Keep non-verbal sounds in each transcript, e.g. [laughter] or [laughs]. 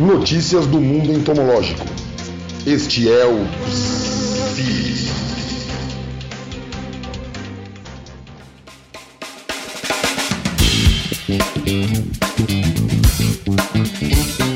Notícias do mundo entomológico. Este é o.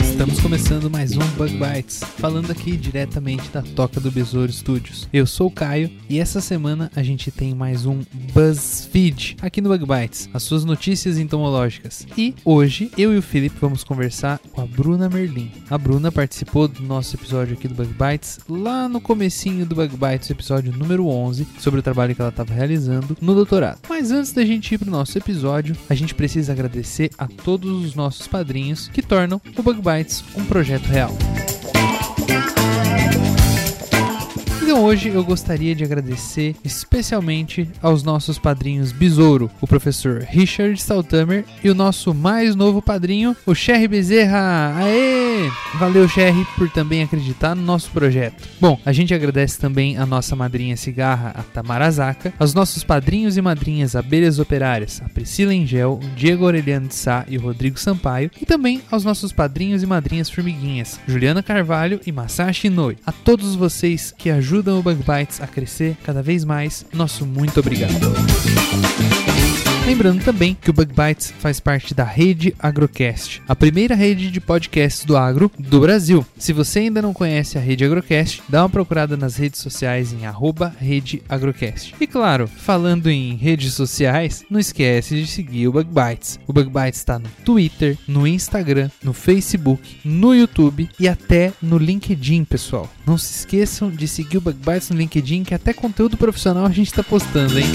Estamos começando mais um Bug Bites, falando aqui diretamente da Toca do Besouro Studios. Eu sou o Caio e essa semana a gente tem mais um BuzzFeed aqui no Bug Bites, as suas notícias entomológicas. E hoje eu e o Felipe vamos conversar com a Bruna Merlin. A Bruna participou do nosso episódio aqui do Bug Bites lá no comecinho do Bug Bites, episódio número 11, sobre o trabalho que ela estava realizando no doutorado. Mas antes da gente ir para o nosso episódio, a gente precisa agradecer a todos os nossos padrinhos que tornam o Bug Bites um projeto real. Israel. Então hoje eu gostaria de agradecer especialmente aos nossos padrinhos Besouro, o professor Richard Staltamer e o nosso mais novo padrinho, o Sherry Bezerra. Aê! Valeu, Sherry, por também acreditar no nosso projeto. Bom, a gente agradece também a nossa madrinha cigarra, a Tamara Zaka, aos nossos padrinhos e madrinhas Abelhas Operárias, a Priscila Engel, o Diego Aureliano de Sá e o Rodrigo Sampaio, e também aos nossos padrinhos e madrinhas formiguinhas, Juliana Carvalho e Masashi Noi. A todos vocês que ajudam o Bug Bites a crescer cada vez mais, nosso muito obrigado. Lembrando também que o Bug Bites faz parte da Rede Agrocast, a primeira rede de podcasts do agro do Brasil. Se você ainda não conhece a Rede Agrocast, dá uma procurada nas redes sociais em arroba Rede Agrocast. E claro, falando em redes sociais, não esquece de seguir o Bug Bites. O Bug Bites está no Twitter, no Instagram, no Facebook, no YouTube e até no LinkedIn, pessoal. Não se esqueçam de seguir o Bug Bites no LinkedIn, que até conteúdo profissional a gente está postando, hein?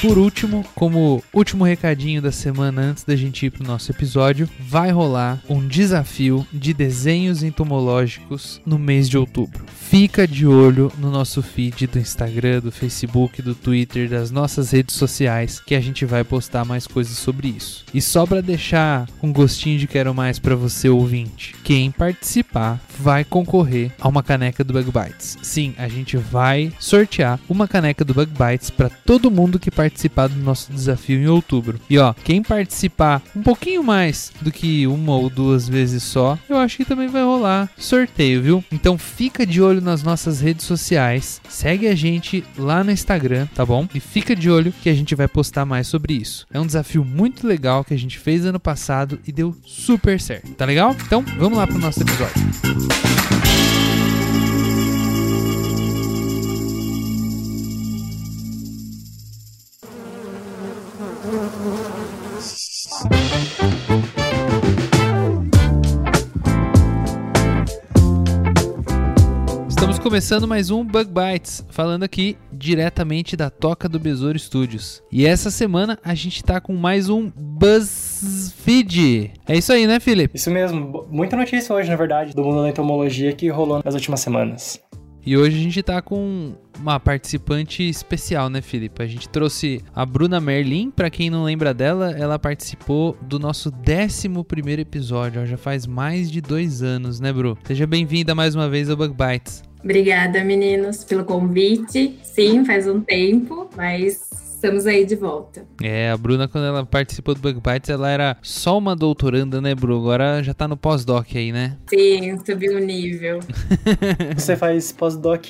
Por último, como último recadinho da semana antes da gente ir pro nosso episódio, vai rolar um desafio de desenhos entomológicos no mês de outubro. Fica de olho no nosso feed do Instagram, do Facebook, do Twitter, das nossas redes sociais, que a gente vai postar mais coisas sobre isso. E só para deixar um gostinho de quero mais para você ouvinte, quem participar vai concorrer a uma caneca do Bug Bites. Sim, a gente vai sortear uma caneca do Bug Bites para todo mundo que participar do nosso desafio em outubro. E ó, quem participar um pouquinho mais do que uma ou duas vezes só, eu acho que também vai rolar sorteio, viu? Então fica de olho nas nossas redes sociais, segue a gente lá no Instagram, tá bom? E fica de olho que a gente vai postar mais sobre isso. É um desafio muito legal que a gente fez ano passado e deu super certo, tá legal? Então vamos lá pro nosso episódio. Estamos começando mais um Bug Bites, falando aqui diretamente da Toca do Besouro Studios. E essa semana a gente tá com mais um BuzzFeed. É isso aí, né, Felipe? Isso mesmo, muita notícia hoje, na verdade, do mundo da entomologia que rolou nas últimas semanas. E hoje a gente tá com uma participante especial, né, Felipe? A gente trouxe a Bruna Merlin. Para quem não lembra dela, ela participou do nosso 11 episódio. Ó, já faz mais de dois anos, né, Bru? Seja bem-vinda mais uma vez ao Bug Bites. Obrigada, meninos, pelo convite. Sim, faz um tempo, mas estamos aí de volta. É, a Bruna, quando ela participou do Bug Bites, ela era só uma doutoranda, né, Bru? Agora já tá no pós-doc aí, né? Sim, subiu o nível. [laughs] Você faz pós-doc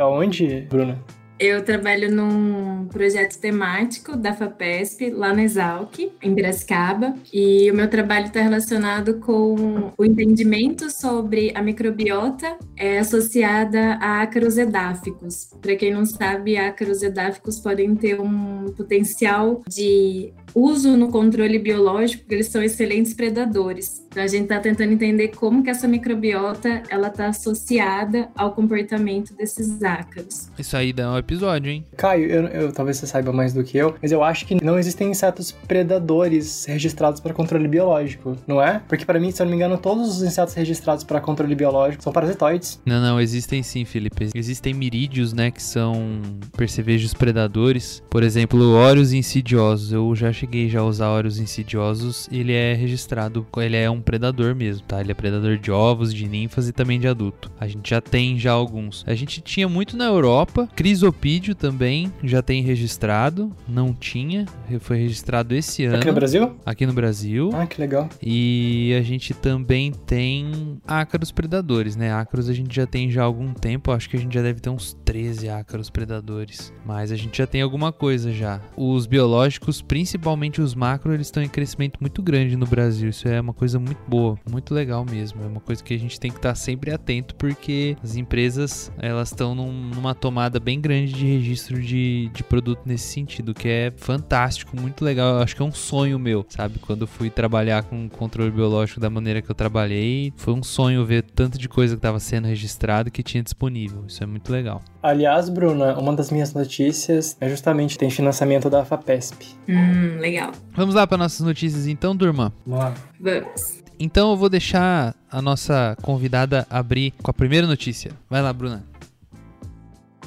aonde, Bruna? Eu trabalho num projeto temático da FAPESP, lá na Exalc, em Piracicaba, e o meu trabalho está relacionado com o entendimento sobre a microbiota é, associada a ácaros edáficos. Para quem não sabe, ácaros edáficos podem ter um potencial de uso no controle biológico, porque eles são excelentes predadores. Então a gente está tentando entender como que essa microbiota ela está associada ao comportamento desses ácaros. Isso aí dá um episódio, hein? Caio, eu, eu- talvez você saiba mais do que eu, mas eu acho que não existem insetos predadores registrados para controle biológico, não é? Porque para mim, se eu não me engano, todos os insetos registrados para controle biológico são parasitoides. Não, não, existem sim, Felipe. Existem mirídeos, né, que são percevejos predadores. Por exemplo, óreos insidiosos. Eu já cheguei cheguei já a usar óleos insidiosos, ele é registrado, ele é um predador mesmo, tá? Ele é predador de ovos, de ninfas e também de adulto. A gente já tem já alguns. A gente tinha muito na Europa, crisopídeo também já tem registrado, não tinha, foi registrado esse ano. Aqui no Brasil? Aqui no Brasil. Ah, que legal. E a gente também tem ácaros predadores, né? Ácaros a gente já tem já há algum tempo, acho que a gente já deve ter uns 13 ácaros predadores, mas a gente já tem alguma coisa já. Os biológicos, principalmente os macro, eles estão em crescimento muito grande no Brasil. Isso é uma coisa muito boa, muito legal mesmo. É uma coisa que a gente tem que estar sempre atento porque as empresas elas estão num, numa tomada bem grande de registro de, de produto nesse sentido, que é fantástico, muito legal. Eu acho que é um sonho meu, sabe? Quando fui trabalhar com controle biológico da maneira que eu trabalhei, foi um sonho ver tanto de coisa que estava sendo registrado que tinha disponível. Isso é muito legal. Aliás, Bruna, uma das minhas notícias é justamente tem financiamento da FAPESP. Hum, legal. Vamos lá para nossas notícias então, turma. Vamos lá. Vamos. Então eu vou deixar a nossa convidada abrir com a primeira notícia. Vai lá, Bruna.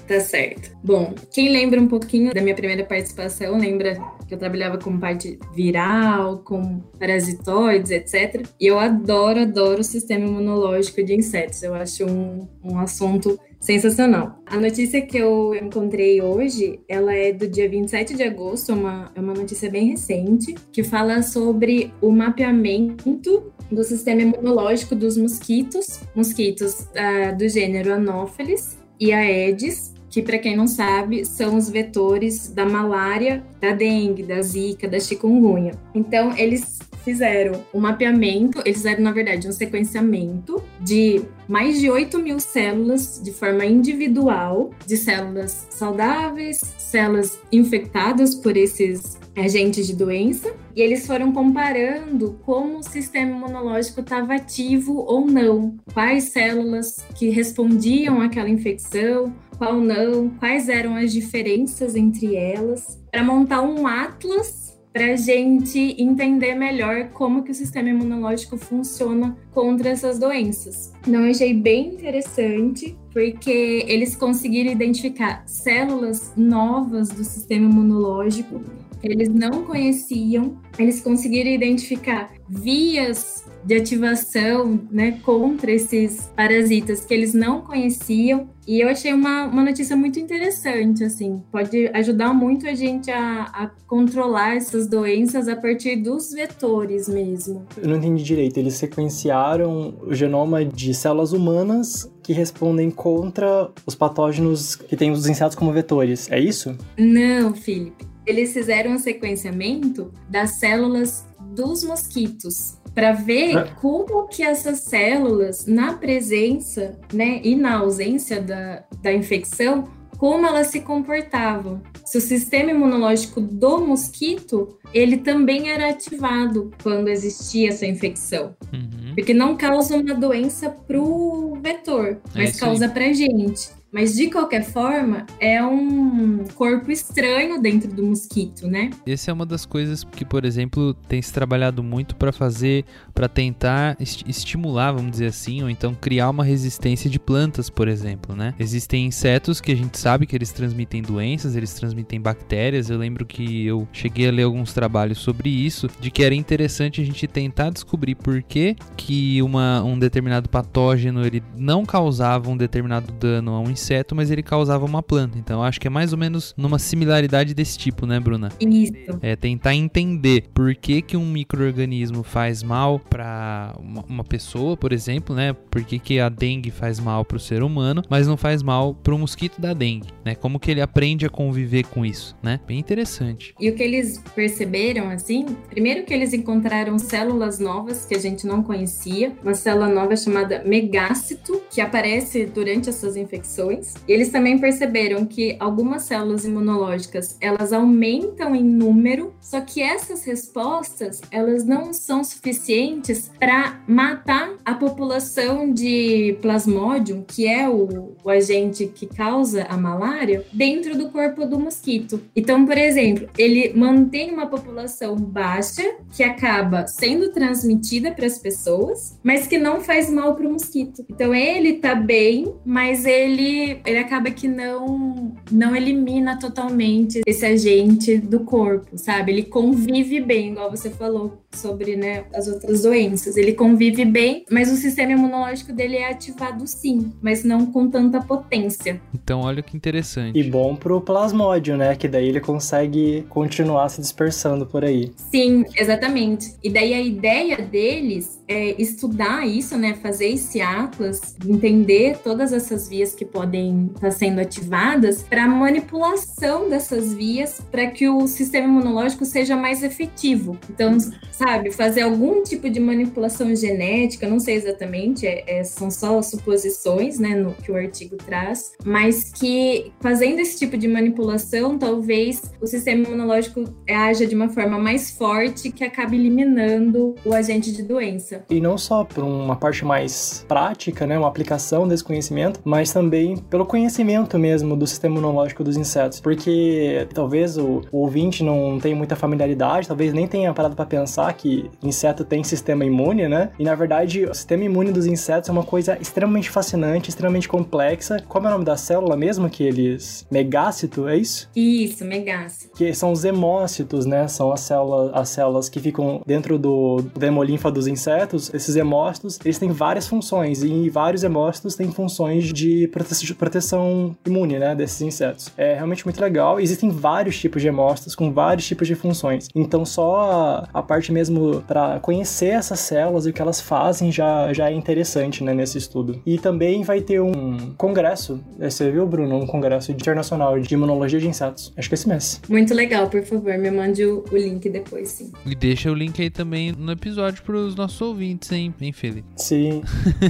Tá certo. Bom, quem lembra um pouquinho da minha primeira participação, lembra que eu trabalhava com parte viral, com parasitoides, etc. E eu adoro, adoro o sistema imunológico de insetos. Eu acho um, um assunto sensacional. A notícia que eu encontrei hoje, ela é do dia 27 de agosto, é uma, é uma notícia bem recente, que fala sobre o mapeamento do sistema imunológico dos mosquitos, mosquitos uh, do gênero Anopheles e Aedes, que para quem não sabe, são os vetores da malária, da dengue, da zika, da chikungunya. Então, eles fizeram um mapeamento, eles fizeram, na verdade, um sequenciamento de mais de 8 mil células de forma individual, de células saudáveis, células infectadas por esses agentes de doença, e eles foram comparando como o sistema imunológico estava ativo ou não, quais células que respondiam àquela infecção, qual não, quais eram as diferenças entre elas, para montar um atlas para a gente entender melhor como que o sistema imunológico funciona contra essas doenças. Então, eu achei bem interessante, porque eles conseguiram identificar células novas do sistema imunológico eles não conheciam, eles conseguiram identificar vias de ativação né, contra esses parasitas que eles não conheciam. E eu achei uma, uma notícia muito interessante, assim, pode ajudar muito a gente a, a controlar essas doenças a partir dos vetores mesmo. Eu não entendi direito, eles sequenciaram o genoma de células humanas que respondem contra os patógenos que têm os insetos como vetores, é isso? Não, Felipe. Eles fizeram um sequenciamento das células dos mosquitos para ver é. como que essas células, na presença né, e na ausência da, da infecção, como elas se comportavam. Se o sistema imunológico do mosquito, ele também era ativado quando existia essa infecção. Uhum. Porque não causa uma doença para o vetor, é mas é causa para gente. Mas de qualquer forma, é um corpo estranho dentro do mosquito, né? Essa é uma das coisas que, por exemplo, tem se trabalhado muito para fazer, para tentar est estimular, vamos dizer assim, ou então criar uma resistência de plantas, por exemplo, né? Existem insetos que a gente sabe que eles transmitem doenças, eles transmitem bactérias. Eu lembro que eu cheguei a ler alguns trabalhos sobre isso, de que era interessante a gente tentar descobrir por que, que uma, um determinado patógeno ele não causava um determinado dano a um inseto, mas ele causava uma planta. Então acho que é mais ou menos numa similaridade desse tipo, né, Bruna? Isso. É tentar entender por que, que um microorganismo faz mal para uma, uma, pessoa, por exemplo, né? Por que, que a dengue faz mal para o ser humano, mas não faz mal para o mosquito da dengue, né? Como que ele aprende a conviver com isso, né? Bem interessante. E o que eles perceberam, assim, primeiro que eles encontraram células novas que a gente não conhecia, uma célula nova chamada megácito, que aparece durante essas infecções eles também perceberam que algumas células imunológicas, elas aumentam em número, só que essas respostas, elas não são suficientes para matar a população de Plasmodium, que é o, o agente que causa a malária, dentro do corpo do mosquito. Então, por exemplo, ele mantém uma população baixa que acaba sendo transmitida para as pessoas, mas que não faz mal para o mosquito. Então, ele tá bem, mas ele ele, ele acaba que não, não elimina totalmente esse agente do corpo, sabe? Ele convive bem, igual você falou sobre né, as outras doenças. Ele convive bem, mas o sistema imunológico dele é ativado sim, mas não com tanta potência. Então, olha que interessante. E bom pro plasmódio, né? Que daí ele consegue continuar se dispersando por aí. Sim, exatamente. E daí a ideia deles é estudar isso, né? Fazer esse atlas, entender todas essas vias que podem estar sendo ativadas para manipulação dessas vias para que o sistema imunológico seja mais efetivo. Então, sabe, fazer algum tipo de manipulação genética, não sei exatamente, é, é, são só suposições, né, no que o artigo traz, mas que fazendo esse tipo de manipulação, talvez o sistema imunológico haja de uma forma mais forte que acabe eliminando o agente de doença. E não só por uma parte mais prática, né, uma aplicação desse conhecimento, mas também pelo conhecimento mesmo do sistema imunológico dos insetos, porque talvez o, o ouvinte não tenha muita familiaridade, talvez nem tenha parado para pensar que inseto tem sistema imune, né? E na verdade, o sistema imune dos insetos é uma coisa extremamente fascinante, extremamente complexa. Como é o nome da célula mesmo que eles megácito, é isso? Isso, megácito. Que são os hemócitos, né? São as células, as células que ficam dentro do, do hemolinfa dos insetos. Esses hemócitos, eles têm várias funções e vários hemócitos têm funções de prote proteção imune, né, desses insetos. É realmente muito legal. Existem vários tipos de hemócitos com vários tipos de funções. Então só a parte mesmo para conhecer essas células e o que elas fazem já, já é interessante, né, nesse estudo. E também vai ter um congresso, você viu, Bruno? Um congresso internacional de imunologia de insetos. Acho que é esse mês. Muito legal, por favor, me mande o, o link depois, sim. E deixa o link aí também no episódio para os nossos ouvintes, hein, hein Felipe? Sim.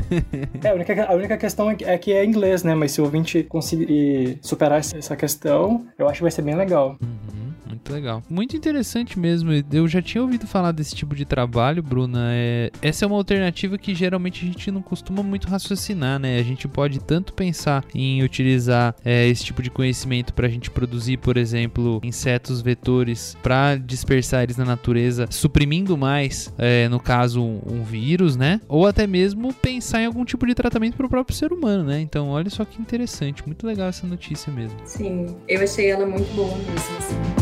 [laughs] é, a única, a única questão é que, é que é inglês, né? Mas se o ouvinte conseguir superar essa questão, eu acho que vai ser bem legal. Uhum. Muito legal. Muito interessante mesmo. Eu já tinha ouvido falar desse tipo de trabalho, Bruna. É... Essa é uma alternativa que geralmente a gente não costuma muito raciocinar, né? A gente pode tanto pensar em utilizar é, esse tipo de conhecimento para a gente produzir, por exemplo, insetos vetores para dispersar eles na natureza, suprimindo mais, é, no caso, um, vírus, né? Ou até mesmo pensar em algum tipo de tratamento para o próprio ser humano, né? Então, olha só que interessante. Muito legal essa notícia mesmo. Sim, eu achei ela muito boa mesmo.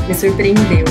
Assim surpreendeu.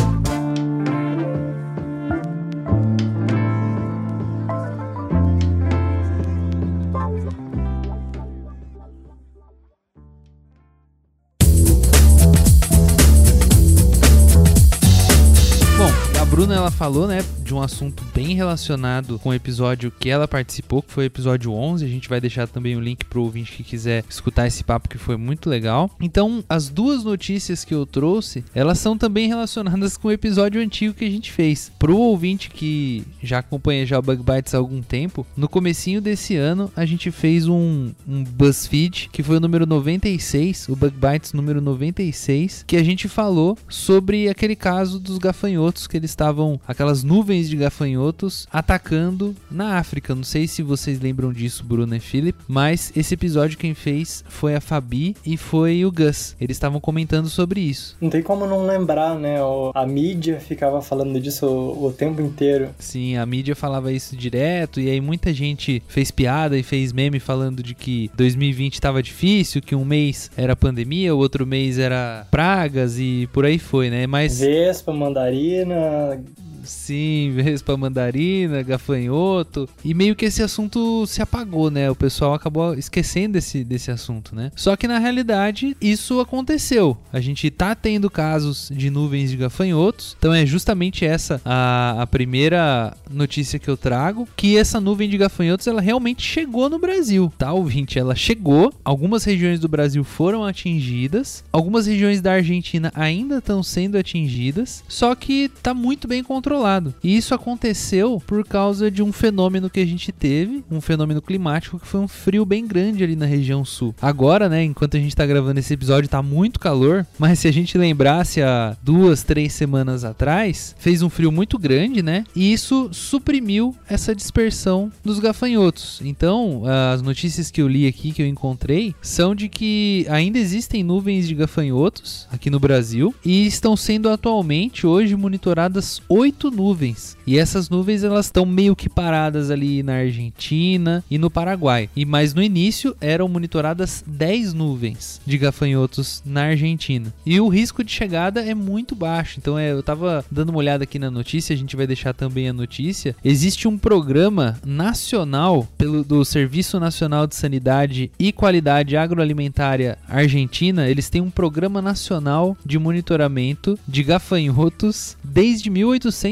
Ela falou, né, de um assunto bem relacionado com o episódio que ela participou, que foi o episódio 11. A gente vai deixar também o link pro ouvinte que quiser escutar esse papo que foi muito legal. Então, as duas notícias que eu trouxe, elas são também relacionadas com o episódio antigo que a gente fez. Pro ouvinte que já acompanha já o Bug Bites há algum tempo, no comecinho desse ano a gente fez um, um BuzzFeed, que foi o número 96, o Bug Bites número 96, que a gente falou sobre aquele caso dos gafanhotos que eles estavam aquelas nuvens de gafanhotos atacando na África. Não sei se vocês lembram disso, Bruno e Philip, mas esse episódio quem fez foi a Fabi e foi o Gus. Eles estavam comentando sobre isso. Não tem como não lembrar, né? A mídia ficava falando disso o, o tempo inteiro. Sim, a mídia falava isso direto e aí muita gente fez piada e fez meme falando de que 2020 estava difícil, que um mês era pandemia, o outro mês era pragas e por aí foi, né? Mas Vespa, mandarina, Sim, vespa mandarina, gafanhoto. E meio que esse assunto se apagou, né? O pessoal acabou esquecendo desse, desse assunto, né? Só que na realidade isso aconteceu. A gente tá tendo casos de nuvens de gafanhotos. Então é justamente essa a, a primeira notícia que eu trago. Que essa nuvem de gafanhotos ela realmente chegou no Brasil, tá, ouvinte? Ela chegou. Algumas regiões do Brasil foram atingidas. Algumas regiões da Argentina ainda estão sendo atingidas. Só que tá muito bem controlado controlado. E isso aconteceu por causa de um fenômeno que a gente teve, um fenômeno climático que foi um frio bem grande ali na região sul. Agora, né, enquanto a gente tá gravando esse episódio, tá muito calor, mas se a gente lembrasse há duas, três semanas atrás, fez um frio muito grande, né? E isso suprimiu essa dispersão dos gafanhotos. Então, as notícias que eu li aqui, que eu encontrei, são de que ainda existem nuvens de gafanhotos aqui no Brasil e estão sendo atualmente hoje monitoradas oito nuvens. E essas nuvens elas estão meio que paradas ali na Argentina e no Paraguai. E mas no início eram monitoradas 10 nuvens de gafanhotos na Argentina. E o risco de chegada é muito baixo. Então é, eu tava dando uma olhada aqui na notícia, a gente vai deixar também a notícia. Existe um programa nacional pelo do Serviço Nacional de Sanidade e Qualidade Agroalimentária Argentina. Eles têm um programa nacional de monitoramento de gafanhotos desde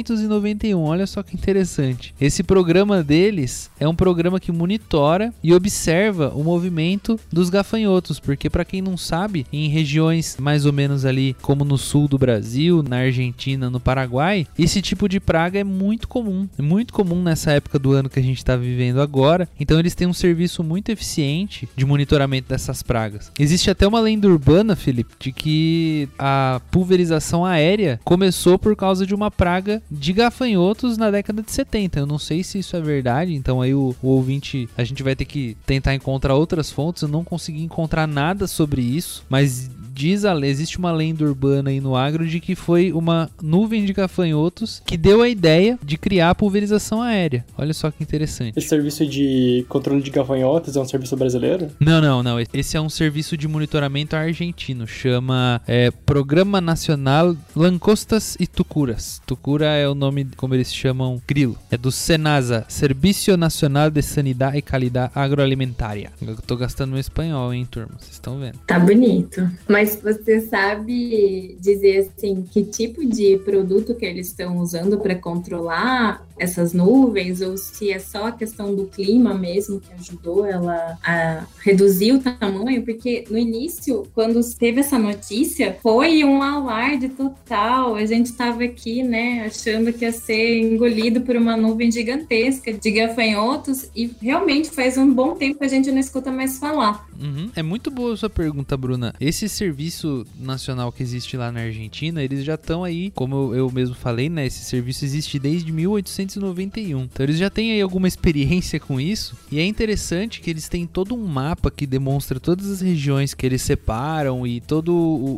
1891. Olha só que interessante. Esse programa deles é um programa que monitora e observa o movimento dos gafanhotos, porque para quem não sabe, em regiões mais ou menos ali como no sul do Brasil, na Argentina, no Paraguai, esse tipo de praga é muito comum. É muito comum nessa época do ano que a gente está vivendo agora. Então eles têm um serviço muito eficiente de monitoramento dessas pragas. Existe até uma lenda urbana, Felipe, de que a pulverização aérea começou por causa de uma praga de gafanhotos na década de 70. Eu não sei se isso é verdade, então aí o, o ouvinte, a gente vai ter que tentar encontrar outras fontes. Eu não consegui encontrar nada sobre isso, mas diz a existe uma lenda urbana aí no agro de que foi uma nuvem de gafanhotos que deu a ideia de criar a pulverização aérea. Olha só que interessante. Esse serviço de controle de gafanhotos é um serviço brasileiro? Não, não, não. Esse é um serviço de monitoramento argentino. Chama é, Programa Nacional Lancostas e Tucuras. Tucura é o nome, como eles chamam, grilo. É do Senasa, Serviço Nacional de Sanidade e Qualidade Agroalimentária. Eu tô gastando meu espanhol, hein, turma? Vocês estão vendo. Tá bonito. Mas você sabe dizer assim que tipo de produto que eles estão usando para controlar essas nuvens ou se é só a questão do clima mesmo que ajudou ela a reduzir o tamanho? Porque no início, quando teve essa notícia, foi um alarde total. A gente estava aqui, né, achando que ia ser engolido por uma nuvem gigantesca de gafanhotos e realmente faz um bom tempo que a gente não escuta mais falar. Uhum. É muito boa a sua pergunta, Bruna. Esse serviço nacional que existe lá na Argentina, eles já estão aí, como eu, eu mesmo falei, né? Esse serviço existe desde 1891. Então eles já têm aí alguma experiência com isso. E é interessante que eles têm todo um mapa que demonstra todas as regiões que eles separam e toda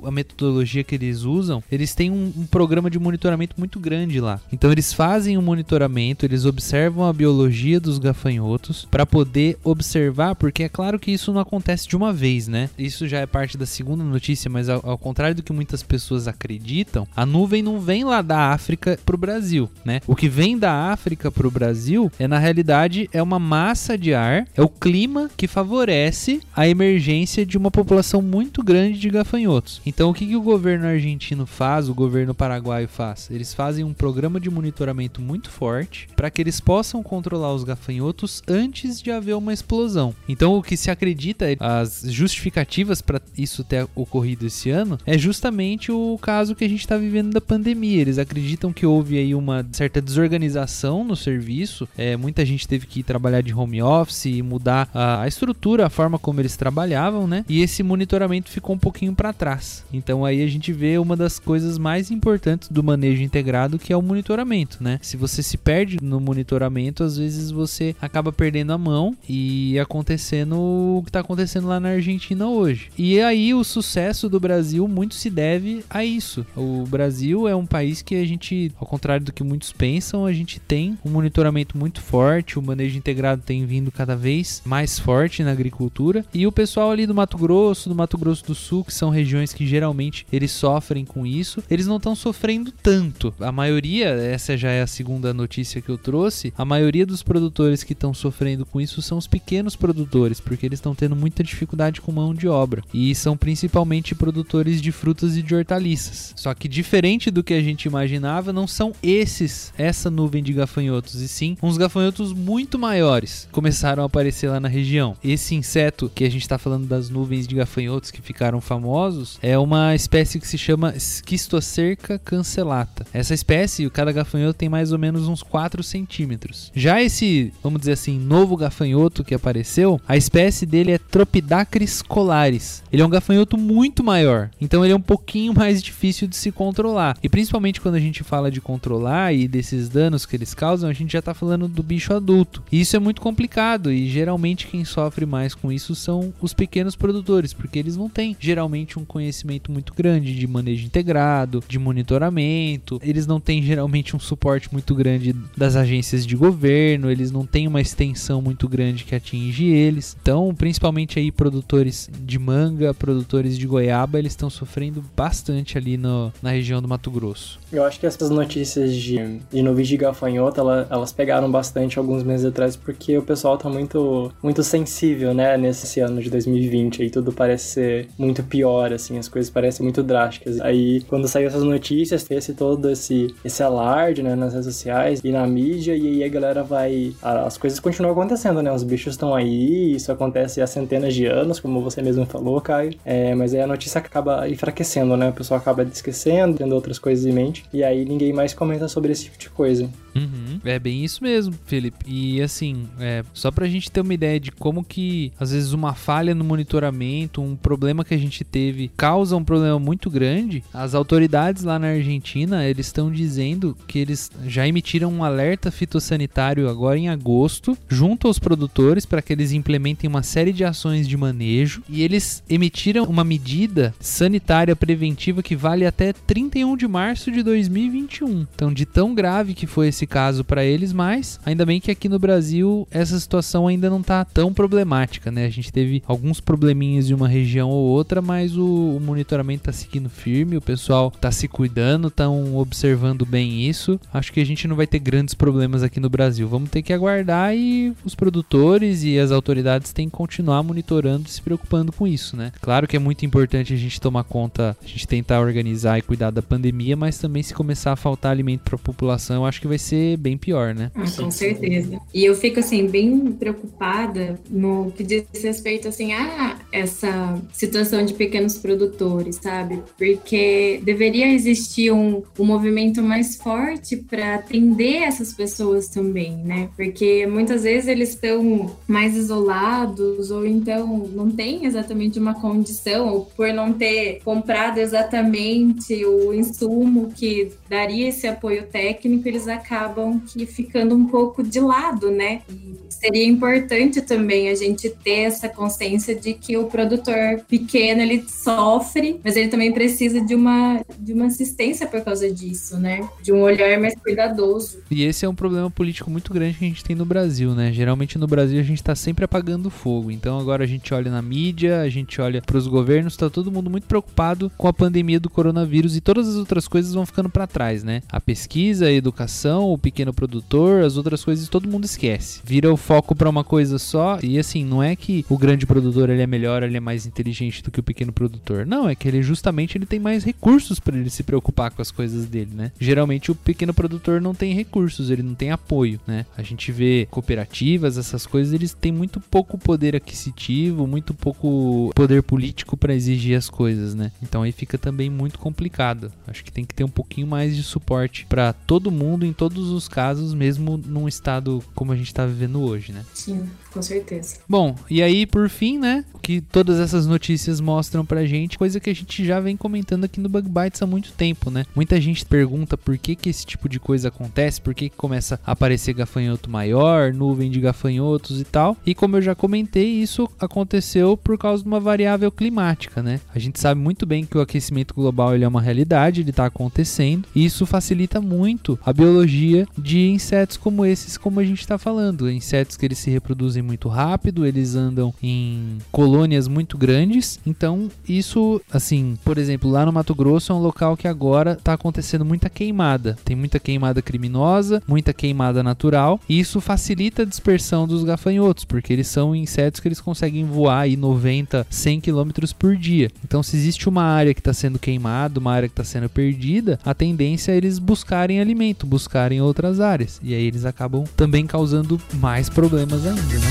a metodologia que eles usam. Eles têm um, um programa de monitoramento muito grande lá. Então eles fazem um monitoramento, eles observam a biologia dos gafanhotos para poder observar, porque é claro que isso não acontece acontece de uma vez, né? Isso já é parte da segunda notícia, mas ao, ao contrário do que muitas pessoas acreditam, a nuvem não vem lá da África pro Brasil, né? O que vem da África pro Brasil é na realidade é uma massa de ar, é o clima que favorece a emergência de uma população muito grande de gafanhotos. Então o que, que o governo argentino faz, o governo paraguaio faz? Eles fazem um programa de monitoramento muito forte para que eles possam controlar os gafanhotos antes de haver uma explosão. Então o que se acredita é as justificativas para isso ter ocorrido esse ano é justamente o caso que a gente está vivendo da pandemia. Eles acreditam que houve aí uma certa desorganização no serviço, é, muita gente teve que trabalhar de home office e mudar a, a estrutura, a forma como eles trabalhavam, né? E esse monitoramento ficou um pouquinho para trás. Então aí a gente vê uma das coisas mais importantes do manejo integrado, que é o monitoramento, né? Se você se perde no monitoramento, às vezes você acaba perdendo a mão e acontecendo o que está acontecendo acontecendo lá na Argentina hoje. E aí o sucesso do Brasil muito se deve a isso. O Brasil é um país que a gente, ao contrário do que muitos pensam, a gente tem um monitoramento muito forte, o manejo integrado tem vindo cada vez mais forte na agricultura. E o pessoal ali do Mato Grosso, do Mato Grosso do Sul, que são regiões que geralmente eles sofrem com isso, eles não estão sofrendo tanto. A maioria, essa já é a segunda notícia que eu trouxe, a maioria dos produtores que estão sofrendo com isso são os pequenos produtores, porque eles estão tendo muita dificuldade com mão de obra e são principalmente produtores de frutas e de hortaliças. Só que diferente do que a gente imaginava, não são esses, essa nuvem de gafanhotos, e sim uns gafanhotos muito maiores começaram a aparecer lá na região. Esse inseto que a gente está falando das nuvens de gafanhotos que ficaram famosos é uma espécie que se chama Schistocerca cancellata. Essa espécie, cada gafanhoto tem mais ou menos uns 4 centímetros. Já esse, vamos dizer assim, novo gafanhoto que apareceu, a espécie dele é Tropidacris colaris. Ele é um gafanhoto muito maior. Então ele é um pouquinho mais difícil de se controlar. E principalmente quando a gente fala de controlar e desses danos que eles causam, a gente já tá falando do bicho adulto. E isso é muito complicado e geralmente quem sofre mais com isso são os pequenos produtores, porque eles não têm geralmente um conhecimento muito grande de manejo integrado, de monitoramento, eles não têm geralmente um suporte muito grande das agências de governo, eles não têm uma extensão muito grande que atinge eles. Então, principalmente aí produtores de manga, produtores de goiaba, eles estão sofrendo bastante ali no, na região do Mato Grosso. Eu acho que essas notícias de, de de gafanhoto, ela, elas pegaram bastante alguns meses atrás, porque o pessoal tá muito, muito sensível, né, nesse ano de 2020, aí tudo parece ser muito pior, assim, as coisas parecem muito drásticas. Aí, quando saiu essas notícias, fez todo esse, esse alarde, né, nas redes sociais e na mídia, e aí a galera vai... As coisas continuam acontecendo, né, os bichos estão aí, isso acontece há centenas de anos, como você mesmo falou, Caio, é, mas aí a notícia acaba enfraquecendo, né, o pessoal acaba esquecendo, tendo outras coisas em mente, e aí ninguém mais comenta sobre esse tipo de coisa. Uhum, é bem isso mesmo, Felipe. E assim, é, só pra gente ter uma ideia de como que, às vezes, uma falha no monitoramento, um problema que a gente teve, causa um problema muito grande, as autoridades lá na Argentina, eles estão dizendo que eles já emitiram um alerta fitossanitário agora em agosto, junto aos produtores, para que eles implementem uma série de ações de manejo. E eles emitiram uma medida sanitária preventiva que vale até 31 de março de 2021. Então, de tão grave que foi esse esse caso para eles, mas ainda bem que aqui no Brasil essa situação ainda não tá tão problemática, né? A gente teve alguns probleminhas de uma região ou outra, mas o, o monitoramento tá seguindo firme, o pessoal tá se cuidando, estão observando bem isso. Acho que a gente não vai ter grandes problemas aqui no Brasil. Vamos ter que aguardar e os produtores e as autoridades têm que continuar monitorando e se preocupando com isso, né? Claro que é muito importante a gente tomar conta, a gente tentar organizar e cuidar da pandemia, mas também se começar a faltar alimento para a população, acho que vai ser ser bem pior, né? Ah, com certeza. E eu fico assim bem preocupada no que diz respeito assim a essa situação de pequenos produtores, sabe? Porque deveria existir um, um movimento mais forte para atender essas pessoas também, né? Porque muitas vezes eles estão mais isolados ou então não tem exatamente uma condição ou por não ter comprado exatamente o insumo que daria esse apoio técnico, eles acabam acabam que ficando um pouco de lado, né? E seria importante também a gente ter essa consciência de que o produtor pequeno ele sofre, mas ele também precisa de uma de uma assistência por causa disso, né? De um olhar mais cuidadoso. E esse é um problema político muito grande que a gente tem no Brasil, né? Geralmente no Brasil a gente tá sempre apagando fogo. Então agora a gente olha na mídia, a gente olha para os governos, tá todo mundo muito preocupado com a pandemia do coronavírus e todas as outras coisas vão ficando para trás, né? A pesquisa, a educação, o pequeno produtor, as outras coisas todo mundo esquece. Vira o foco para uma coisa só e assim, não é que o grande produtor ele é melhor, ele é mais inteligente do que o pequeno produtor. Não, é que ele justamente ele tem mais recursos para ele se preocupar com as coisas dele, né? Geralmente o pequeno produtor não tem recursos, ele não tem apoio, né? A gente vê cooperativas, essas coisas, eles têm muito pouco poder aquisitivo, muito pouco poder político para exigir as coisas, né? Então aí fica também muito complicado. Acho que tem que ter um pouquinho mais de suporte para todo mundo em todos os casos, mesmo num estado como a gente está vivendo hoje, né? Sim, com certeza. Bom, e aí por fim, né, que todas essas notícias mostram pra gente, coisa que a gente já vem comentando aqui no Bug Bites há muito tempo, né? Muita gente pergunta por que que esse tipo de coisa acontece, por que que começa a aparecer gafanhoto maior, nuvem de gafanhotos e tal. E como eu já comentei, isso aconteceu por causa de uma variável climática, né? A gente sabe muito bem que o aquecimento global ele é uma realidade, ele tá acontecendo, e isso facilita muito a biologia de insetos como esses, como a gente está falando. Insetos que eles se reproduzem muito rápido, eles andam em colônias muito grandes. Então, isso, assim, por exemplo, lá no Mato Grosso é um local que agora está acontecendo muita queimada. Tem muita queimada criminosa, muita queimada natural. E isso facilita a dispersão dos gafanhotos, porque eles são insetos que eles conseguem voar aí 90, 100 km por dia. Então, se existe uma área que está sendo queimada, uma área que está sendo perdida, a tendência é eles buscarem alimento, buscarem outras áreas. E aí eles acabam também causando mais problemas ainda, né?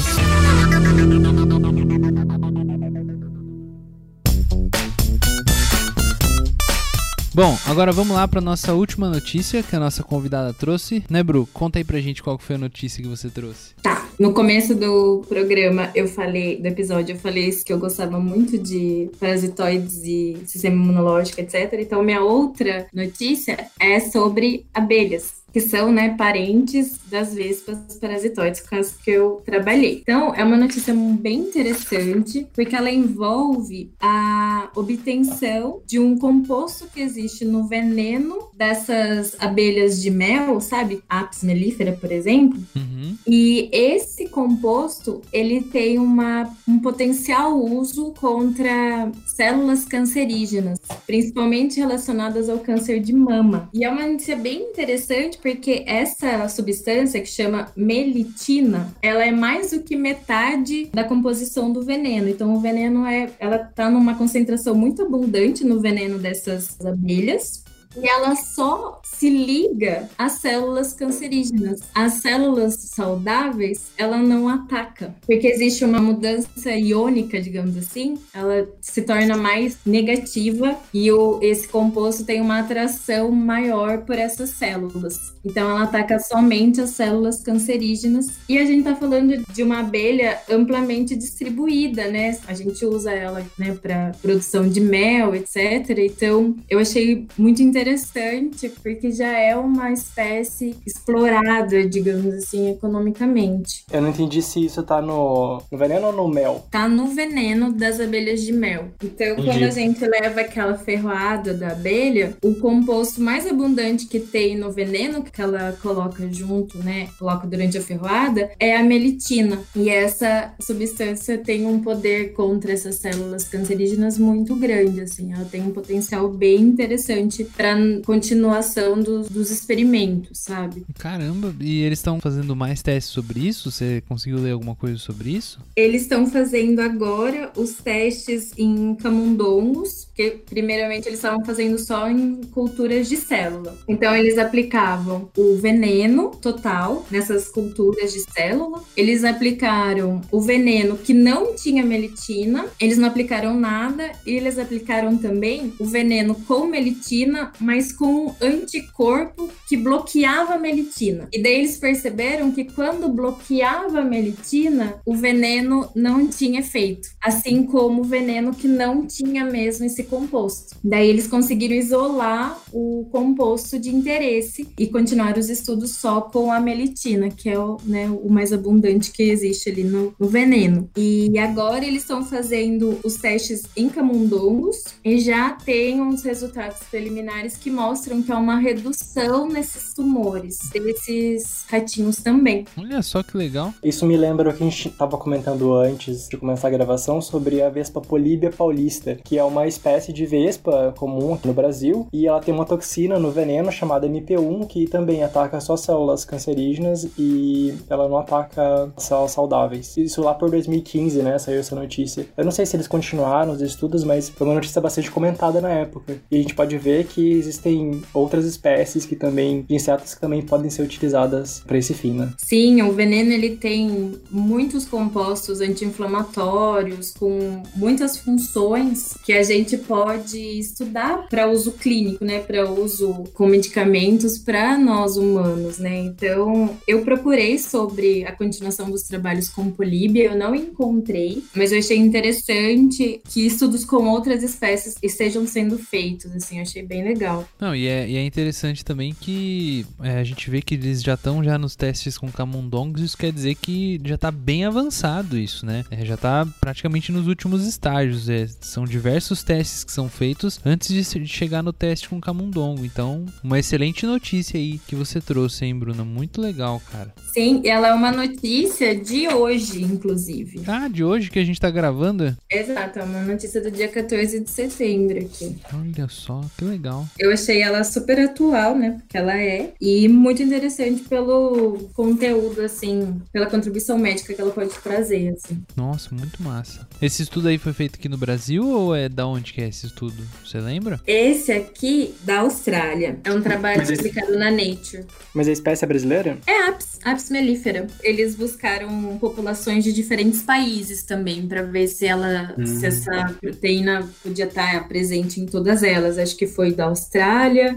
Bom, agora vamos lá para nossa última notícia que a nossa convidada trouxe. Né, Bru? Conta aí pra gente qual foi a notícia que você trouxe. Tá. No começo do programa, eu falei, do episódio, eu falei que eu gostava muito de parasitoides e sistema imunológico, etc. Então, minha outra notícia é sobre abelhas que são né, parentes das vespas parasitoides com as que eu trabalhei. Então, é uma notícia bem interessante, porque ela envolve a obtenção de um composto que existe no veneno dessas abelhas de mel, sabe? Apis mellifera, por exemplo. Uhum. E esse composto, ele tem uma, um potencial uso contra células cancerígenas, principalmente relacionadas ao câncer de mama. E é uma notícia bem interessante porque essa substância que chama melitina, ela é mais do que metade da composição do veneno. Então o veneno é, ela tá numa concentração muito abundante no veneno dessas abelhas, e ela só se liga às células cancerígenas. As células saudáveis, ela não ataca, porque existe uma mudança iônica, digamos assim, ela se torna mais negativa e o, esse composto tem uma atração maior por essas células. Então ela ataca somente as células cancerígenas e a gente tá falando de uma abelha amplamente distribuída, né? A gente usa ela, né, para produção de mel, etc. Então eu achei muito interessante interessante porque já é uma espécie explorada, digamos assim, economicamente. Eu não entendi se isso tá no, no veneno ou no mel. Tá no veneno das abelhas de mel. Então, Entendi. quando a gente leva aquela ferroada da abelha, o composto mais abundante que tem no veneno que ela coloca junto, né, coloca durante a ferroada, é a melitina. E essa substância tem um poder contra essas células cancerígenas muito grande, assim, ela tem um potencial bem interessante para continuação dos, dos experimentos, sabe? Caramba, e eles estão fazendo mais testes sobre isso? Você conseguiu ler alguma coisa sobre isso? Eles estão fazendo agora os testes em camundongos, que primeiramente eles estavam fazendo só em culturas de célula. Então eles aplicavam o veneno total nessas culturas de célula. Eles aplicaram o veneno que não tinha melitina, eles não aplicaram nada e eles aplicaram também o veneno com melitina, mas com um anticorpo que bloqueava a melitina. E daí eles perceberam que quando bloqueava a melitina, o veneno não tinha efeito, assim como o veneno que não tinha mesmo esse composto. Daí eles conseguiram isolar o composto de interesse e continuar os estudos só com a melitina, que é o, né, o mais abundante que existe ali no, no veneno. E agora eles estão fazendo os testes em camundongos e já tem uns resultados preliminares que mostram que há uma redução nesses tumores, desses ratinhos também. Olha só que legal. Isso me lembra o que a gente estava comentando antes de começar a gravação sobre a Vespa Políbia paulista, que é uma espécie de vespa comum aqui no Brasil e ela tem uma toxina no veneno chamada MP1 que também ataca só células cancerígenas e ela não ataca células saudáveis. Isso lá por 2015, né, saiu essa notícia. Eu não sei se eles continuaram os estudos, mas foi uma notícia bastante comentada na época. E a gente pode ver que existem outras espécies que também, de insetos que também podem ser utilizadas para esse fim, né? Sim, o veneno ele tem muitos compostos anti-inflamatórios com muitas funções que a gente pode estudar para uso clínico, né, para uso com medicamentos para nós humanos, né? Então, eu procurei sobre a continuação dos trabalhos com políbia, eu não encontrei, mas eu achei interessante que estudos com outras espécies estejam sendo feitos, assim, eu achei bem legal. Não, e é, e é interessante também que é, a gente vê que eles já estão já nos testes com camundongos, isso quer dizer que já tá bem avançado isso, né? É, já tá praticamente nos últimos estágios. é, são diversos testes que são feitos antes de de chegar no teste com camundongo. Então, uma excelente notícia aí que você trouxe, hein, Bruna? Muito legal, cara. Sim, ela é uma notícia de hoje, inclusive. Ah, de hoje que a gente tá gravando? Exato, é uma notícia do dia 14 de setembro aqui. Olha só, que legal. Eu achei ela super atual, né? Porque ela é. E muito interessante pelo conteúdo, assim, pela contribuição médica que ela pode trazer, assim. Nossa, muito massa. Esse estudo aí foi feito aqui no Brasil ou é da onde que é esse estudo? Você lembra? Esse aqui, da Austrália, é um trabalho Mas esse- publicado na Nature. Mas a espécie é brasileira? É Apis, Apis mellifera. Eles buscaram populações de diferentes países também, pra ver se ela, Hum. se essa proteína podia estar presente em todas elas. Acho que foi da Austrália,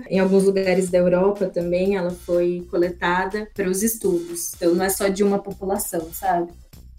em alguns lugares da Europa também ela foi coletada para os estudos. Então não é só de uma população, sabe?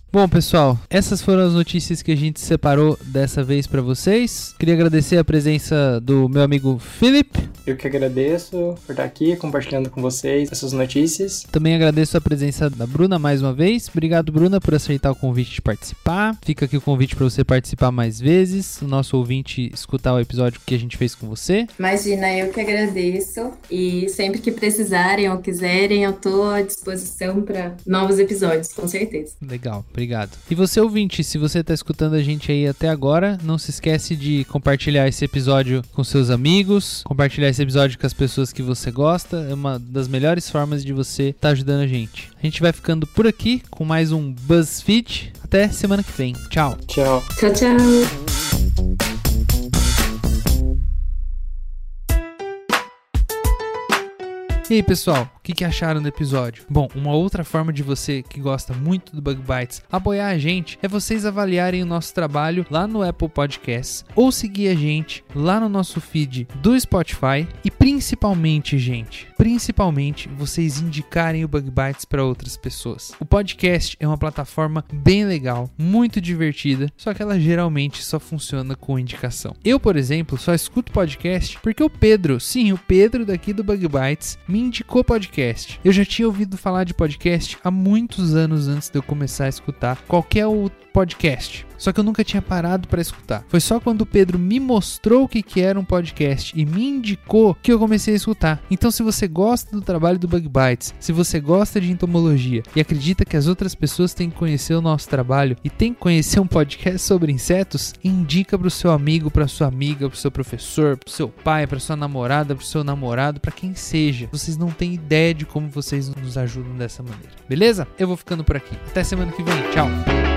Bom, pessoal, essas foram as notícias que a gente separou dessa vez para vocês. Queria agradecer a presença do meu amigo Philip. Eu que agradeço por estar aqui compartilhando com vocês essas notícias. Também agradeço a presença da Bruna mais uma vez. Obrigado, Bruna, por aceitar o convite de participar. Fica aqui o convite para você participar mais vezes, o nosso ouvinte escutar o episódio que a gente fez com você. Imagina, eu que agradeço. E sempre que precisarem ou quiserem, eu tô à disposição para novos episódios, com certeza. Legal, obrigado. E você, ouvinte, se você está escutando a gente aí até agora, não se esquece de compartilhar esse episódio com seus amigos, compartilhar esse episódio com as pessoas que você gosta. É uma das melhores formas de você estar tá ajudando a gente. A gente vai ficando por aqui com mais um BuzzFeed. Até semana que vem. Tchau. Tchau. Tchau, tchau. E aí, pessoal, o que, que, acharam do episódio? Bom, uma outra forma de você que gosta muito do Bug Bites apoiar a gente é vocês avaliarem o nosso trabalho lá no Apple Podcasts ou seguir a gente lá no nosso feed do Spotify e principalmente, gente, principalmente vocês indicarem o Bug Bites para outras pessoas. O podcast é uma plataforma bem legal, muito divertida, só que ela geralmente só funciona com indicação. Eu, por exemplo, só escuto podcast porque o Pedro, sim, o Pedro daqui do Bug Bites, me indicou podcast. Eu já tinha ouvido falar de podcast há muitos anos antes de eu começar a escutar qualquer outro podcast. Só que eu nunca tinha parado para escutar. Foi só quando o Pedro me mostrou o que, que era um podcast e me indicou que eu comecei a escutar. Então, se você gosta do trabalho do Bug Bites, se você gosta de entomologia e acredita que as outras pessoas têm que conhecer o nosso trabalho e têm que conhecer um podcast sobre insetos, indica para o seu amigo, para sua amiga, para o seu professor, para o seu pai, para sua namorada, para o seu namorado, para quem seja. Vocês não têm ideia de como vocês nos ajudam dessa maneira. Beleza? Eu vou ficando por aqui. Até semana que vem. Tchau.